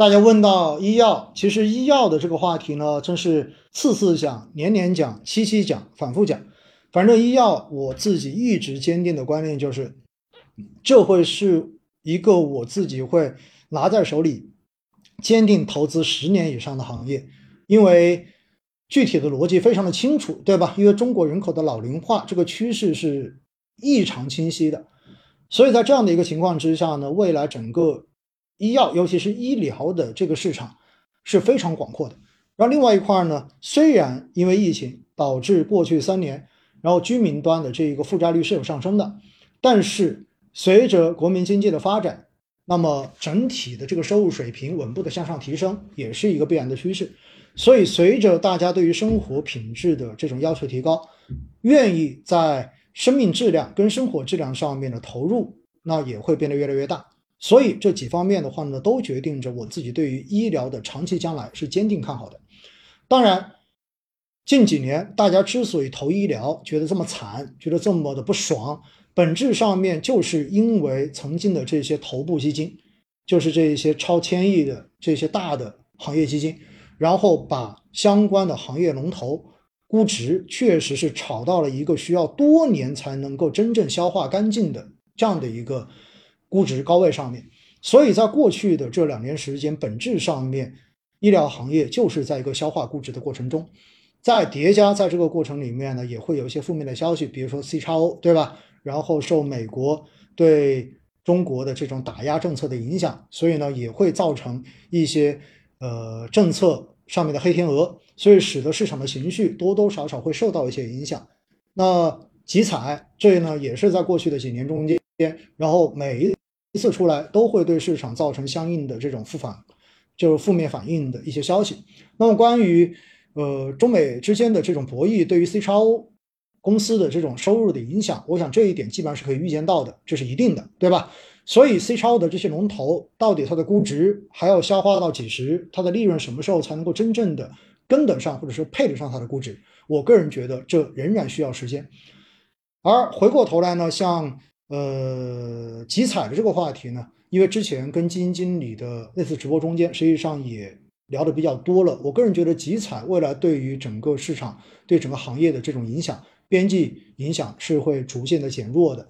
大家问到医药，其实医药的这个话题呢，真是次次讲、年年讲、期期讲、反复讲。反正医药，我自己一直坚定的观念就是，这会是一个我自己会拿在手里，坚定投资十年以上的行业。因为具体的逻辑非常的清楚，对吧？因为中国人口的老龄化这个趋势是异常清晰的，所以在这样的一个情况之下呢，未来整个医药，尤其是医疗的这个市场是非常广阔的。然后另外一块呢，虽然因为疫情导致过去三年。然后居民端的这一个负债率是有上升的，但是随着国民经济的发展，那么整体的这个收入水平稳步的向上提升，也是一个必然的趋势。所以随着大家对于生活品质的这种要求提高，愿意在生命质量跟生活质量上面的投入，那也会变得越来越大。所以这几方面的话呢，都决定着我自己对于医疗的长期将来是坚定看好的。当然。近几年，大家之所以投医疗，觉得这么惨，觉得这么的不爽，本质上面就是因为曾经的这些头部基金，就是这一些超千亿的这些大的行业基金，然后把相关的行业龙头估值确实是炒到了一个需要多年才能够真正消化干净的这样的一个估值高位上面。所以在过去的这两年时间，本质上面，医疗行业就是在一个消化估值的过程中。再叠加，在这个过程里面呢，也会有一些负面的消息，比如说 C 叉 O，对吧？然后受美国对中国的这种打压政策的影响，所以呢，也会造成一些呃政策上面的黑天鹅，所以使得市场的情绪多多少少会受到一些影响。那集采这呢，也是在过去的几年中间，然后每一一次出来都会对市场造成相应的这种负反，就是负面反应的一些消息。那么关于呃，中美之间的这种博弈对于 C 叉 O 公司的这种收入的影响，我想这一点基本上是可以预见到的，这是一定的，对吧？所以 C 叉 O 的这些龙头到底它的估值还要消化到几时，它的利润什么时候才能够真正的跟得上，或者说配得上它的估值？我个人觉得这仍然需要时间。而回过头来呢，像呃集采的这个话题呢，因为之前跟基金经理的那次直播中间，实际上也。聊的比较多了，我个人觉得集采未来对于整个市场、对整个行业的这种影响，边际影响是会逐渐的减弱的。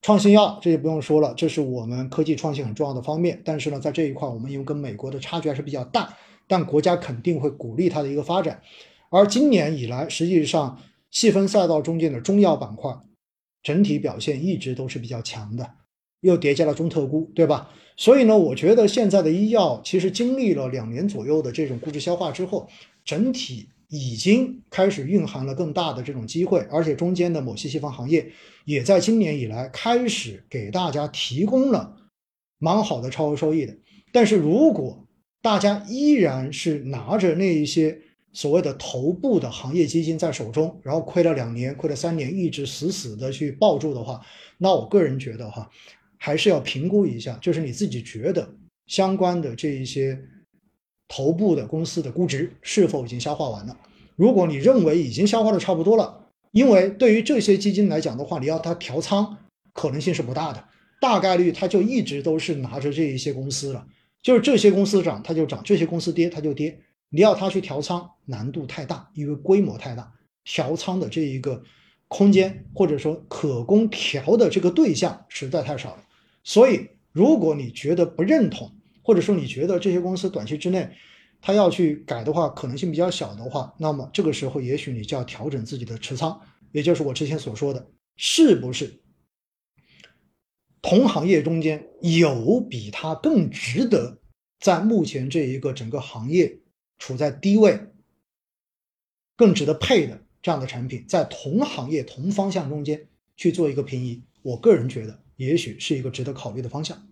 创新药这就不用说了，这是我们科技创新很重要的方面。但是呢，在这一块，我们因为跟美国的差距还是比较大，但国家肯定会鼓励它的一个发展。而今年以来，实际上细分赛道中间的中药板块整体表现一直都是比较强的。又叠加了中特估，对吧？所以呢，我觉得现在的医药其实经历了两年左右的这种估值消化之后，整体已经开始蕴含了更大的这种机会，而且中间的某些细分行业也在今年以来开始给大家提供了蛮好的超额收益的。但是如果大家依然是拿着那一些所谓的头部的行业基金在手中，然后亏了两年、亏了三年，一直死死的去抱住的话，那我个人觉得哈。还是要评估一下，就是你自己觉得相关的这一些头部的公司的估值是否已经消化完了。如果你认为已经消化的差不多了，因为对于这些基金来讲的话，你要它调仓可能性是不大的，大概率它就一直都是拿着这一些公司了，就是这些公司涨它就涨，这些公司跌它就跌。你要他去调仓难度太大，因为规模太大，调仓的这一个空间或者说可供调的这个对象实在太少了。所以，如果你觉得不认同，或者说你觉得这些公司短期之内他要去改的话，可能性比较小的话，那么这个时候也许你就要调整自己的持仓，也就是我之前所说的，是不是同行业中间有比它更值得在目前这一个整个行业处在低位、更值得配的这样的产品，在同行业同方向中间去做一个平移？我个人觉得。也许是一个值得考虑的方向。